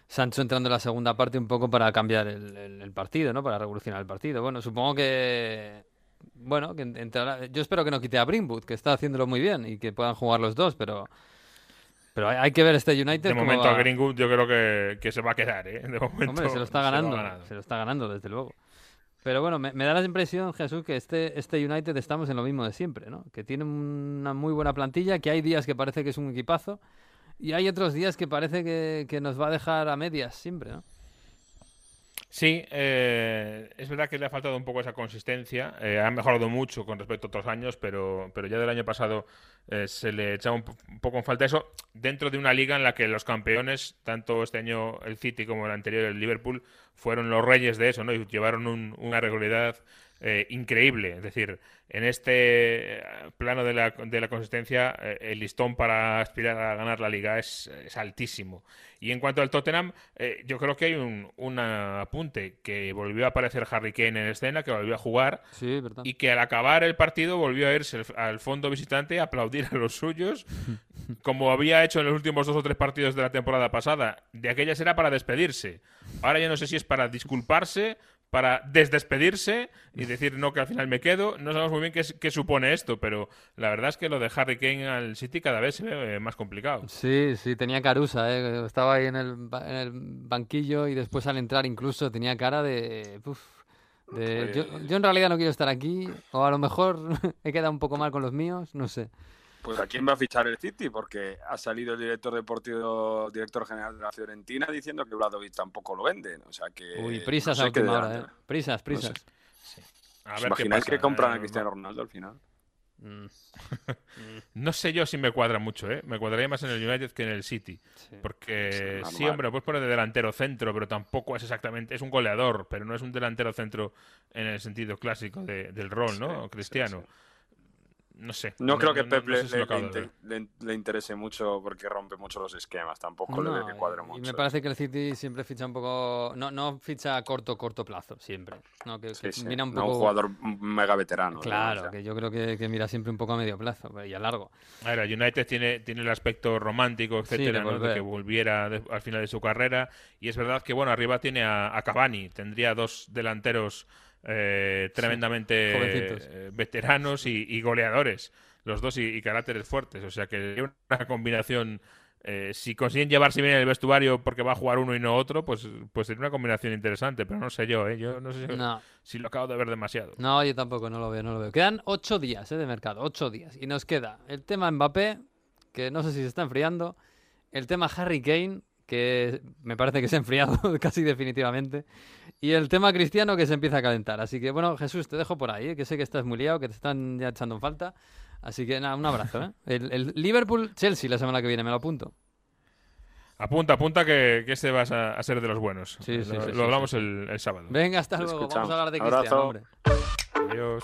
Sancho entrando en la segunda parte un poco para cambiar el, partido, ¿no? Para revolucionar el partido. Bueno, supongo que. Bueno, que entrará. Yo espero que no quite a Brimwood, que está haciéndolo muy bien y que puedan jugar los dos, pero. Pero hay, que ver este United. De momento a Greenwood yo creo que, se va a quedar, ¿eh? De momento. Hombre, se lo está ganando. Se lo está ganando, desde luego. Pero bueno, me, da la impresión, Jesús, que este, este United estamos en lo mismo de siempre, ¿no? Que tiene una muy buena plantilla, que hay días que parece que es un equipazo y hay otros días que parece que, que nos va a dejar a medias siempre, ¿no? Sí, eh, es verdad que le ha faltado un poco esa consistencia. Eh, ha mejorado mucho con respecto a otros años, pero, pero ya del año pasado eh, se le echaba un, poco en falta eso dentro de una liga en la que los campeones, tanto este año el City como el anterior el Liverpool, fueron los reyes de eso, ¿no? Y llevaron una regularidad eh, increíble. Es decir, en este eh, plano de la, de la consistencia, eh, el listón para aspirar a ganar la liga es, es altísimo. Y en cuanto al Tottenham, eh, yo creo que hay un, un apunte que volvió a aparecer Harry Kane en escena, que volvió a jugar Sí, y que al acabar el partido volvió a irse al- al fondo visitante a aplaudir a los suyos, como había hecho en los últimos dos o tres partidos de la temporada pasada. De aquellas era para despedirse. Ahora ya no sé si es para disculparse, para desdespedirse y decir no que al final me quedo. No sabemos muy bien qué, qué supone esto, pero la verdad es que lo de Harry Kane al City cada vez se ve eh, más complicado. Sí, sí, tenía carusa, ¿eh? Estaba ahí en el, en el banquillo y después al entrar incluso tenía cara de... uf, de yo, yo en realidad no quiero estar aquí, o a lo mejor he quedado un poco mal con los míos, no sé. Pues a quién va a fichar el City, porque ha salido el director deportivo, director general de la Fiorentina diciendo que Vladovic tampoco lo venden. O sea que. Uy, prisas no a sé qué última hora. ¿eh? Prisas, prisas. A ¿Os ver qué imagináis pasa. que compran Eh, a Cristiano Ronaldo al final? Mm, No sé yo si me cuadra mucho, ¿eh? Me cuadraría más en el United que en el City. sí. Porque Sí, sí, hombre, lo puedes poner de delantero centro, pero tampoco es exactamente. Es un goleador, pero no es un delantero centro en el sentido clásico de- del rol, ¿no? Sí, sí, Cristiano. Sí. No sé. No, creo que Pep no le, sé si le- acabo le de le- interese mucho porque rompe mucho los esquemas. Tampoco le No, que cuadre y mucho. me parece que el City siempre ficha un poco... No, no ficha a corto, corto plazo, siempre. No, que, Sí, que sí. mira un No poco... un jugador mega veterano. Claro, digamos, que yo creo que, que mira siempre un poco a medio plazo y a largo. A ver, United tiene, tiene el aspecto romántico, Sí, de etcétera, ¿no? de volver. que volviera de- al final de su carrera. Y es verdad que, bueno, arriba tiene a, a Cavani. Tendría dos delanteros eh, tremendamente eh, veteranos y, y goleadores. Los dos y, y caracteres fuertes. O sea que es una combinación. eh, si consiguen llevarse bien en el vestuario porque va a jugar uno y no otro, pues, pues sería una combinación interesante. Pero no sé yo. Yo no sé si, No, si lo acabo de ver demasiado. no, yo tampoco, no lo veo, no lo veo. Quedan ocho días de mercado, ocho días. Y nos queda el tema Mbappé, que no sé si se está enfriando, el tema Harry Kane, que me parece que se ha enfriado casi definitivamente, y el tema Cristiano, que se empieza a calentar. Así que, bueno, Jesús, te dejo por ahí, eh, que sé que estás muy liado, que te están ya echando en falta. Así que, nada, un abrazo. ¿eh? El, el Liverpool-Chelsea la semana que viene, me lo apunto. Apunta, apunta que, que este va a, a ser de los buenos. Sí, sí, lo sí, lo sí, hablamos sí. El, el sábado. Venga, hasta luego. Vamos a hablar de. Cristiano, hombre. Adiós.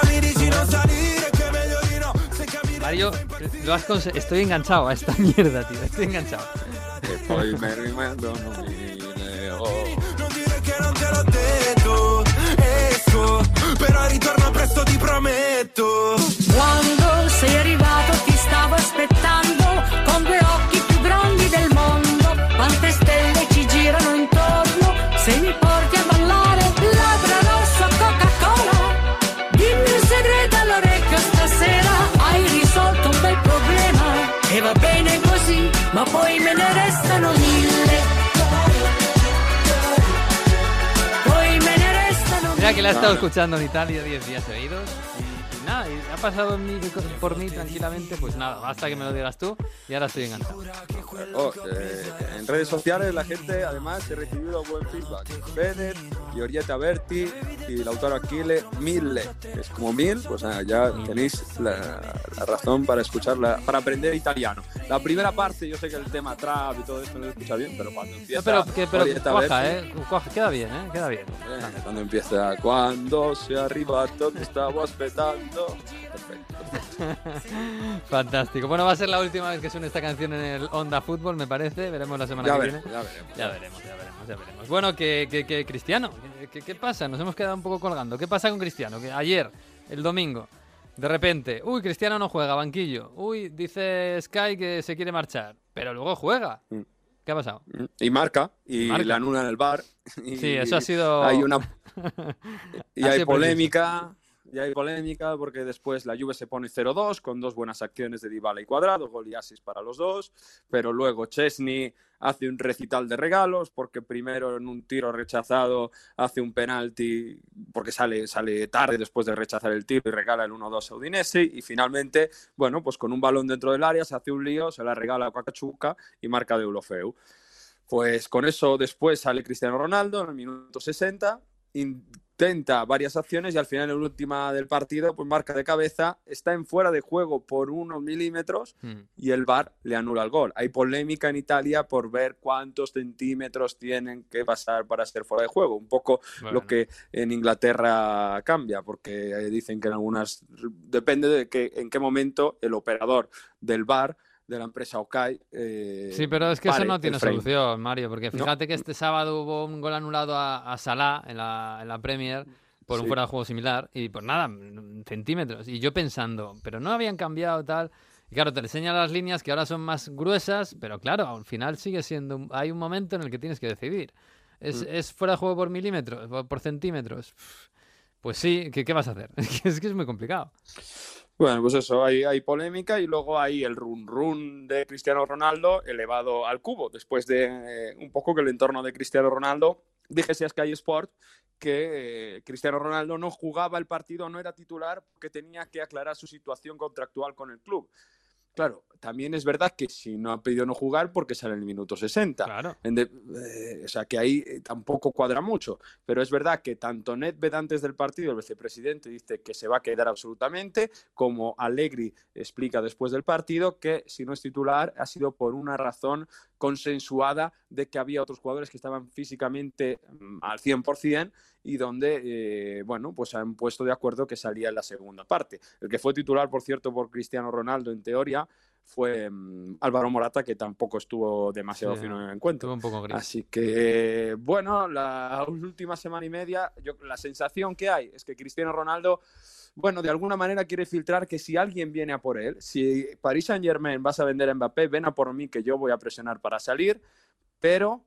Mario, estoy enganchado a esta mierda, tío. Estoy enganchado. Que la he estado escuchando en Italia 10 días seguidos pasado en mí- por mí tranquilamente, pues nada, basta que me lo digas tú y ahora estoy enganchado. Oh, eh, en redes sociales la gente además ha recibido buen feedback. Bennett, Giorgietta Berti y Lautaro Aquile, mille. Es como mil, pues nada, ya tenéis la, la razón para escucharla, para aprender italiano. La primera parte, yo sé que el tema trap y todo esto no se escucha bien, pero cuando empieza No, pero que, pero cuaja, Berti, eh, cuaja, queda bien, eh, queda bien. eh, cuando empieza, cuando se arrivato te estaba esperando. Perfecto. Fantástico. Bueno, va a ser la última vez que suene esta canción en el Onda Fútbol, me parece. Veremos la semana Ya que veremos, viene. ya veremos. Ya veremos, ya veremos, ya veremos. Bueno, que, que, que Cristiano, ¿qué, pasa? Nos hemos quedado un poco colgando. ¿Qué pasa con Cristiano? Que ayer, el domingo, de repente, uy, Cristiano no juega, banquillo. Uy, dice Sky que se quiere marchar, pero luego juega. Mm. ¿Qué ha pasado? Y marca, y Marca. la anula en el bar. y Sí, eso ha sido- Hay una. y Ha hay polémica. Ya hay polémica porque después la Juve se pone 0-2 con dos buenas acciones de Dybala y Cuadrado, gol y asis para los dos, pero luego Chesney hace un recital de regalos porque primero en un tiro rechazado hace un penalti porque sale, sale tarde después de rechazar el tiro y regala el 1-2 a Udinese y finalmente, bueno, pues con un balón dentro del área se hace un lío, se la regala a Cacachuca y marca de Eurofeu. Pues con eso después sale Cristiano Ronaldo en el minuto 60, intenta varias acciones y al final en la última del partido pues marca de cabeza, está en fuera de juego por unos milímetros Mm. y el VAR le anula el gol. Hay polémica en Italia por ver cuántos centímetros tienen que pasar para ser fuera de juego. Un poco Bueno. lo que en Inglaterra cambia, porque eh, dicen que en algunas depende de que, en qué momento el operador del VAR de la empresa Okai. eh, Sí, pero es que eso no tiene solución, Mario, porque No. fíjate que este sábado hubo un gol anulado a, a Salah en la, en la Premier por un fuera de juego similar y pues nada, centímetros. Y yo pensando, pero no habían cambiado tal. Y claro, te enseñan las líneas que ahora son más gruesas, pero claro, al final sigue siendo. Hay un momento en el que tienes que decidir. ¿Es, Mm. es fuera de juego por milímetros, por, por centímetros? Pues sí, ¿qué, qué vas a hacer? es que es muy complicado. Bueno, pues eso, hay, hay polémica y luego hay el run run de Cristiano Ronaldo elevado al cubo, después de eh, un poco que el entorno de Cristiano Ronaldo, dijese a Sky Sport que eh, Cristiano Ronaldo no jugaba el partido, no era titular, porque tenía que aclarar su situación contractual con el club. Claro, también es verdad que si no ha pedido no jugar porque sale en el minuto 60. Claro. De- eh, o sea, que ahí eh, tampoco cuadra mucho. Pero es verdad que tanto Nedved antes del partido, el vicepresidente, dice que se va a quedar absolutamente, como Allegri explica después del partido que si no es titular ha sido por una razón consensuada de que había otros jugadores que estaban físicamente mm, al 100% y donde, eh, bueno, pues han puesto de acuerdo que salía en la segunda parte. El que fue titular, por cierto, por Cristiano Ronaldo en teoría fue mm, Álvaro Morata, que tampoco estuvo demasiado Sí, fino en el encuentro. Estuvo un poco gris. Así que, bueno, la última semana y media, yo, la sensación que hay es que Cristiano Ronaldo, bueno, de alguna manera quiere filtrar que si alguien viene a por él, si Paris Saint Germain vas a vender a Mbappé, ven a por mí que yo voy a presionar para salir, pero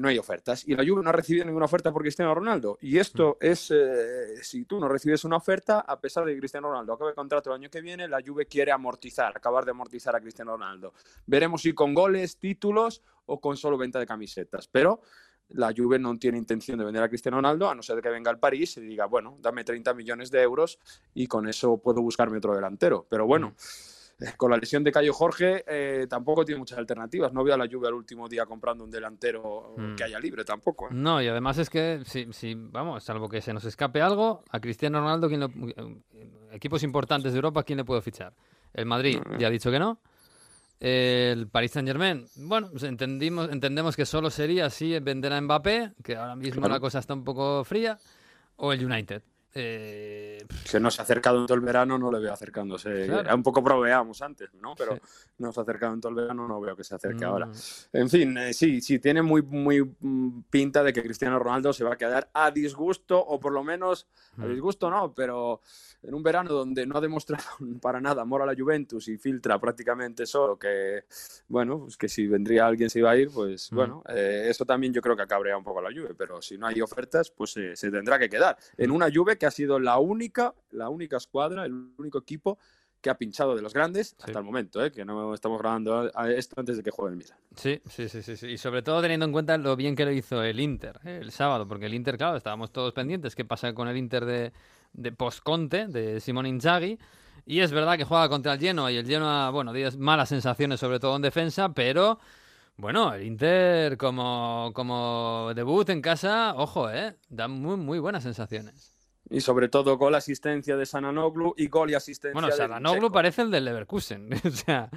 no hay ofertas. Y la Juve no ha recibido ninguna oferta por Cristiano Ronaldo. Y esto es, eh, si tú no recibes una oferta, a pesar de que Cristiano Ronaldo acabe el contrato el año que viene, la Juve quiere amortizar, acabar de amortizar a Cristiano Ronaldo. Veremos si con goles, títulos o con solo venta de camisetas. Pero la Juve no tiene intención de vender a Cristiano Ronaldo, a no ser que venga al París y diga, bueno, dame 30 millones de euros y con eso puedo buscarme otro delantero. Pero bueno, eh, con la lesión de Cayo Jorge eh, tampoco tiene muchas alternativas. No veo a la Juve al último día comprando un delantero Mm. que haya libre tampoco. ¿eh? No, y además es que, si, si, vamos, salvo que se nos escape algo, a Cristiano Ronaldo, ¿quién lo- eh, equipos importantes de Europa, ¿quién le puede fichar? El Madrid ya ha dicho que no. El Paris Saint Germain, bueno, pues entendimos, entendemos que solo sería si vender a Mbappé, que ahora mismo Claro. la cosa está un poco fría, o el United. Eh, Que no se ha acercado en todo el verano, no le veo acercándose. Claro. Un poco proveamos antes, ¿no? Pero Sí. no se ha acercado en todo el verano, no veo que se acerque Mm. ahora. En fin, eh, sí, sí, tiene muy, muy mm, pinta de que Cristiano Ronaldo se va a quedar a disgusto, o por lo menos, a Mm. disgusto no, pero en un verano donde no ha demostrado para nada amor a la Juventus y filtra prácticamente solo que, bueno, pues que si vendría alguien se iba a ir, pues Mm. bueno, eh, eso también yo creo que acabrea un poco a la Juve, pero si no hay ofertas, pues eh, se tendrá que quedar. En Mm. una Juve que ha sido la única, la única escuadra, el único equipo que ha pinchado de los grandes hasta el momento, ¿eh? que no estamos grabando a- esto antes de que juegue el Milan. Sí, sí, sí, sí, sí. Y sobre todo teniendo en cuenta lo bien que lo hizo el Inter ¿eh? el sábado, porque el Inter, claro, estábamos todos pendientes qué pasa con el Inter de, de post-Conte, de Simón Inzaghi. Y es verdad que juega contra el Genoa y el Genoa, bueno, dio malas sensaciones, sobre todo en defensa, pero bueno, el Inter como, como debut en casa, ojo, ¿eh? Da muy, muy buenas sensaciones. Y sobre todo gol asistencia de Sananoglu y gol y asistencia Bueno, Zinchenko. parece el del Leverkusen, o sea,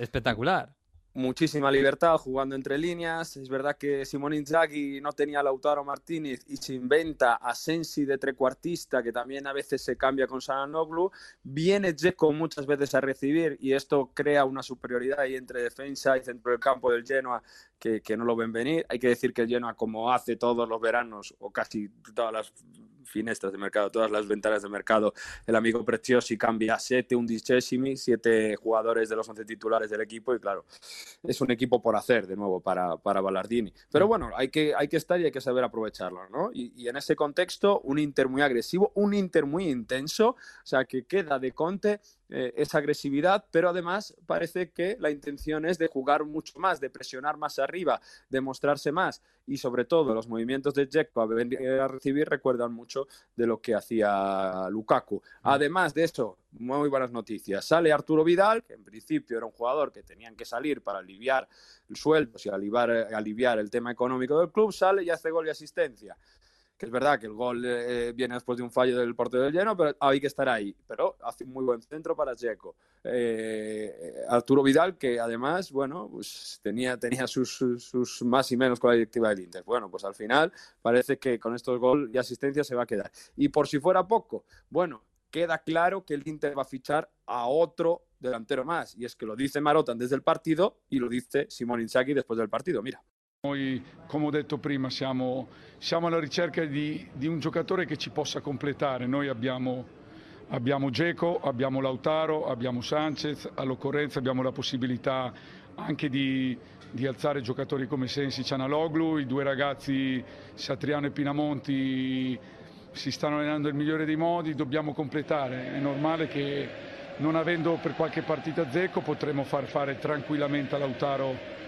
espectacular. Muchísima libertad jugando entre líneas. Es verdad que Simón Inzaghi no tenía a Lautaro Martínez y se inventa a Sensi de trecuartista, que también a veces se cambia con Sananoglu. Viene Dzeko muchas veces a recibir y esto crea una superioridad ahí entre defensa y centro del campo del Genoa que, que no lo ven venir. Hay que decir que el Genoa, como hace todos los veranos, o casi todas las finestras de mercado, todas las ventanas de mercado, el amigo Preziosi cambia siete undicesimi, siete jugadores de los once titulares del equipo y claro, es un equipo por hacer de nuevo para, para Ballardini. Pero bueno, hay que, hay que estar y hay que saber aprovecharlo, ¿no? Y, y en ese contexto, un Inter muy agresivo, un Inter muy intenso, o sea, que queda de Conte eh, esa agresividad, pero además parece que la intención es de jugar mucho más, de presionar más arriba, de mostrarse más y sobre todo los movimientos de Dzeko a, venir a recibir recuerdan mucho de lo que hacía Lukaku. Además de eso, muy buenas noticias. Sale Arturo Vidal, que en principio era un jugador que tenían que salir para aliviar sueldos y aliviar, aliviar el tema económico del club, sale y hace gol y asistencia que es verdad que el gol eh, viene después de un fallo del portero del lleno, pero hay que estar ahí. Pero hace un muy buen centro para Checo. Eh, Arturo Vidal, que además, bueno, pues tenía, tenía sus, sus, más y menos con la directiva del Inter. Bueno, pues al final parece que con estos gol y asistencia se va a quedar. Y por si fuera poco, bueno, queda claro que el Inter va a fichar a otro delantero más. Y es que lo dice Marotan desde el partido y lo dice Simón Inzaghi después del partido. Mira. Noi, come ho detto prima, siamo, siamo alla ricerca di, di, un giocatore che ci possa completare. Noi abbiamo, abbiamo Geco, abbiamo Lautaro, abbiamo Sanchez, all'occorrenza abbiamo la possibilità anche di, di alzare giocatori come Sensi Cianaloglu, i due ragazzi Satriano e Pinamonti si stanno allenando nel migliore dei modi, dobbiamo completare. È normale che non avendo per qualche partita Zecco potremo far fare tranquillamente a Lautaro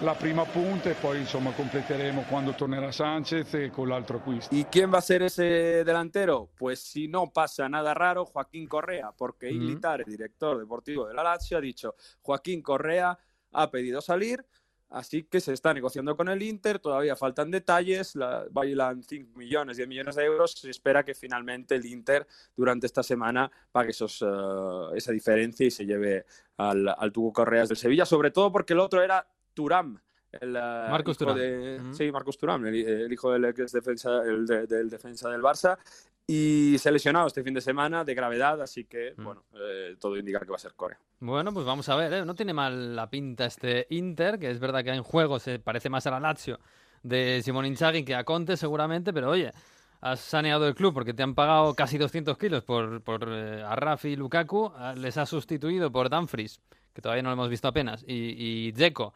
la prima punta e poi insomma completeremo cuando tornerá Sánchez e con l'altro acquisto. ¿Y quién va a ser ese delantero? Pues si no pasa nada raro, Joaquín Correa, porque Mm. Ilitar, el director deportivo de la Lazio, ha dicho, Joaquín Correa ha pedido salir, así que se está negociando con el Inter, todavía faltan detalles, la, bailan 5 millones, 10 millones de euros, se espera que finalmente el Inter durante esta semana pague esos, eh, esa diferencia y se lleve al, al Tuco Correas del Sevilla, sobre todo porque el otro era Turam. El, eh, Marcos hijo Thuram. de- Ujú. Sí, Marcos Turam, el, el hijo del ex defensa, el de- del defensa del Barça. Y se ha lesionado este fin de semana de gravedad, así que, Mm. bueno, eh, todo indica que va a ser Corea. Bueno, pues vamos a ver, ¿eh? No tiene mal la pinta este Inter, que es verdad que en juego se parece más a la Lazio de Simón Inzaghi que a Conte seguramente, pero oye, has saneado el club porque te han pagado casi 200 kilos por, por eh, a Rafi y Lukaku, ah, les has sustituido por Dumfries, que todavía no lo hemos visto apenas, y, y Dzeko,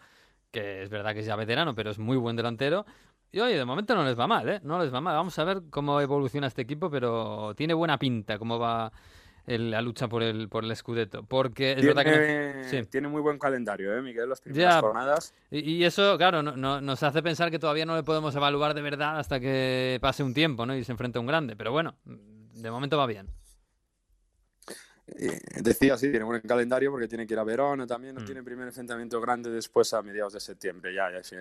que es verdad que es ya veterano, pero es muy buen delantero. Y oye, de momento no les va mal, ¿eh? No les va mal. Vamos a ver cómo evoluciona este equipo, pero tiene buena pinta cómo va el- la lucha por el, por el Scudetto. Porque es verdad que... no- Tiene, Sí. tiene muy buen calendario, ¿eh, Miguel? Las primeras Ya. jornadas. Y, y eso, claro, no- no- nos hace pensar que todavía no le podemos evaluar de verdad hasta que pase un tiempo, ¿no? Y se enfrente a un grande. Pero bueno, de momento va bien. Eh, decía, sí, tiene buen calendario porque tiene que ir a Verona también. No Mm. tiene primer enfrentamiento grande después a mediados de septiembre. Ya, ya, ya,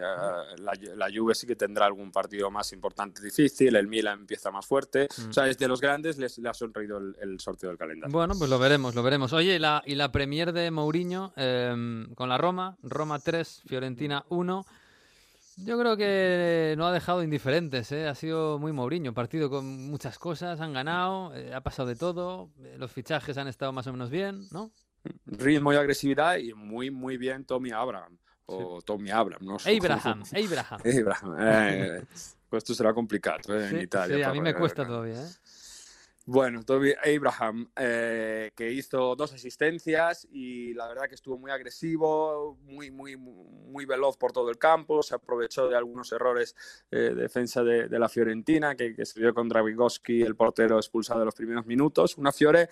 la, la Juve sí que tendrá algún partido más importante, difícil. El Milan empieza más fuerte. Mm. O sea, es de los grandes les, le ha sonreído el, el sorteo del calendario. Bueno, pues lo veremos, lo veremos. Oye, y la, y la Premier de Mourinho em, con la Roma, Roma 3, Fiorentina 1. Yo creo que no ha dejado indiferentes, ¿eh? ha sido muy Mourinho, partido con muchas cosas, han ganado, eh, ha pasado de todo, eh, los fichajes han estado más o menos bien, ¿no? Ritmo y agresividad y muy, muy bien Tommy Abraham. O Tommy Abraham, no sé. Abraham, Abraham. Abraham. Eh, pues esto será complicado ¿eh? en Sí, Italia. sí, a mí me cuesta todavía, ¿eh? Bueno, Toby Abraham, eh, que hizo dos asistencias y la verdad que estuvo muy agresivo, muy, muy, muy veloz por todo el campo, se aprovechó de algunos errores eh, de defensa de, de la Fiorentina, que, que contra Vygotsky, el portero expulsado en los primeros minutos. Una Fiore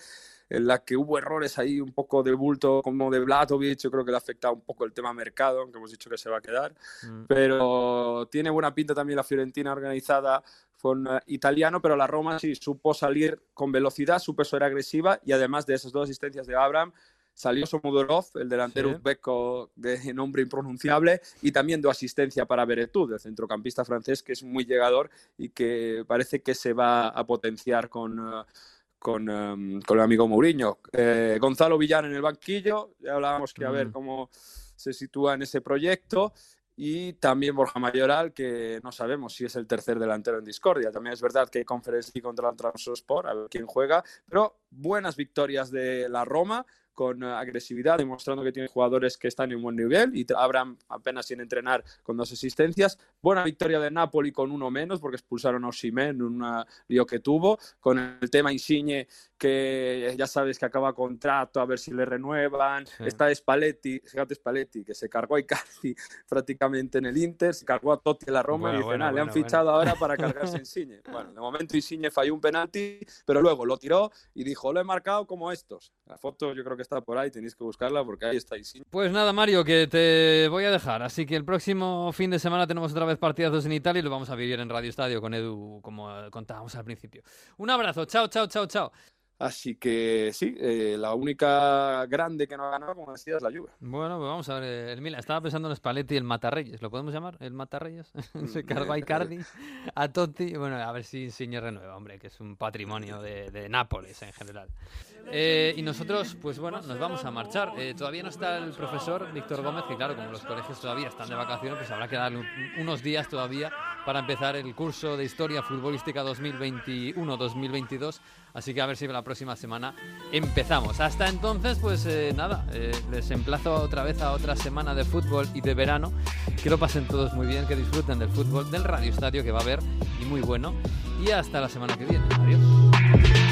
en la que hubo errores ahí, un poco de bulto como de Blatovic, yo creo que le ha afectado un poco el tema mercado, aunque hemos dicho que se va a quedar Mm. pero tiene buena pinta también la Fiorentina organizada con eh, italiano, pero la Roma sí supo salir con velocidad, supo ser agresiva y además de esas dos asistencias de Abraham, salió Somodorov, el delantero Sí. uzbeco de nombre impronunciable, y también dio asistencia para Beretud, el centrocampista francés, que es muy llegador y que parece que se va a potenciar con... eh, con, em, con el amigo Mourinho. Eh, Gonzalo Villar en el banquillo, ya hablábamos que a ver Mm. cómo se sitúa en ese proyecto. Y también Borja Mayoral, que no sabemos si es el tercer delantero en discordia. También es verdad que hay Conference League contra el Trabzonspor, a ver quién juega. Pero buenas victorias de la Roma, con eh, agresividad, demostrando que tiene jugadores que están en buen nivel y Abraham apenas sin entrenar con dos asistencias. Buena victoria de Napoli con uno menos porque expulsaron a Osimhen en un lío que tuvo. Con el tema Insigne que ya sabes que acaba contrato, a ver si le renuevan. Está Spalletti, fíjate Spalletti, que se cargó a Icardi prácticamente en el Inter, se cargó a Totti en la Roma y dice, le han fichado ahora para cargarse Insigne. Bueno, de momento Insigne falló un penalti, pero luego lo tiró y dijo, lo he marcado como estos. La foto yo creo que está por ahí, tenéis que buscarla porque ahí está. Pues nada, Mario, que te voy a dejar. Así que el próximo fin de semana tenemos otra vez partidazos en Italia y lo vamos a vivir en Radio Estadio con Edu, como contábamos al principio. Un abrazo, chao, chao, chao, chao. Así que sí, eh, la única grande que no ha ganado, como decías, es la Juve. Bueno, pues vamos a ver. Eh, el Milan, estaba pensando en Spalletti y el Matarreyes. ¿Lo podemos llamar? ¿El Matarreyes? Mm, cargó a Icardi, a Totti. Bueno, a ver si Insigne renueva, hombre, que es un patrimonio de, de Nápoles en general. Eh, y nosotros, pues bueno, nos vamos a marchar. Eh, todavía no está el profesor Víctor Gómez, que claro, como los colegios todavía están de vacaciones, pues habrá que darle unos días todavía para empezar el curso de Historia Futbolística 2021-2022. Así que a ver si la próxima semana empezamos. Hasta entonces, pues eh, nada, les emplazo otra vez a otra semana de fútbol y de verano. Que lo pasen todos muy bien, que disfruten del fútbol, del Radio Estadio que va a haber y muy bueno. Y hasta la semana que viene. Adiós.